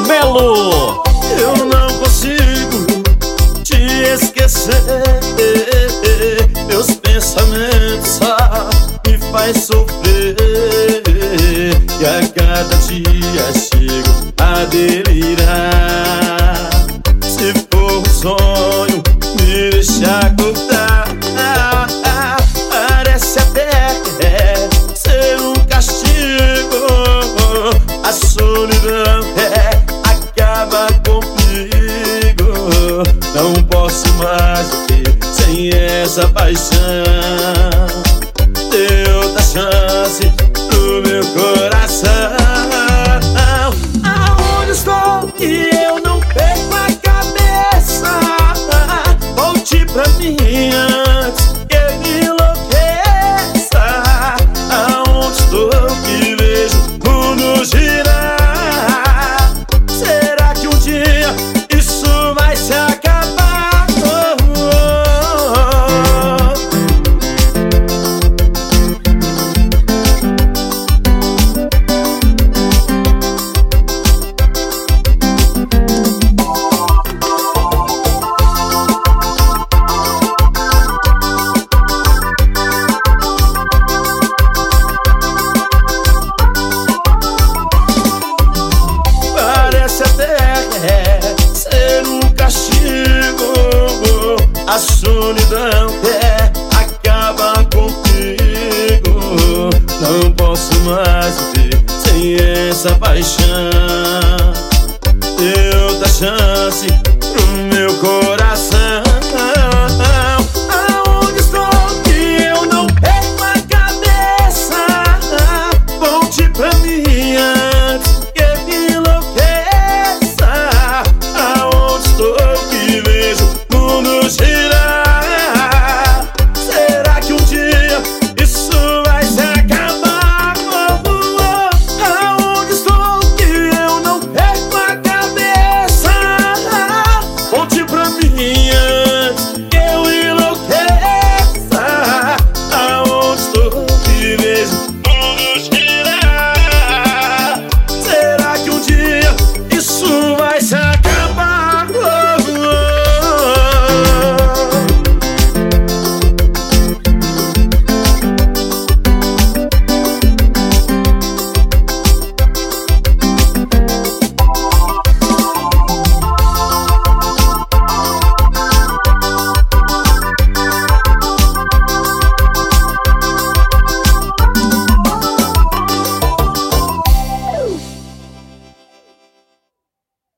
Melo. Eu não consigo te esquecer. Teus pensamentos me faz sofrer. E a cada dia chego a delirar. Se for um sonho, me deixar. saudade sem essa paixão. A solidão é acabar comigo, Não posso mais viver sem essa paixão.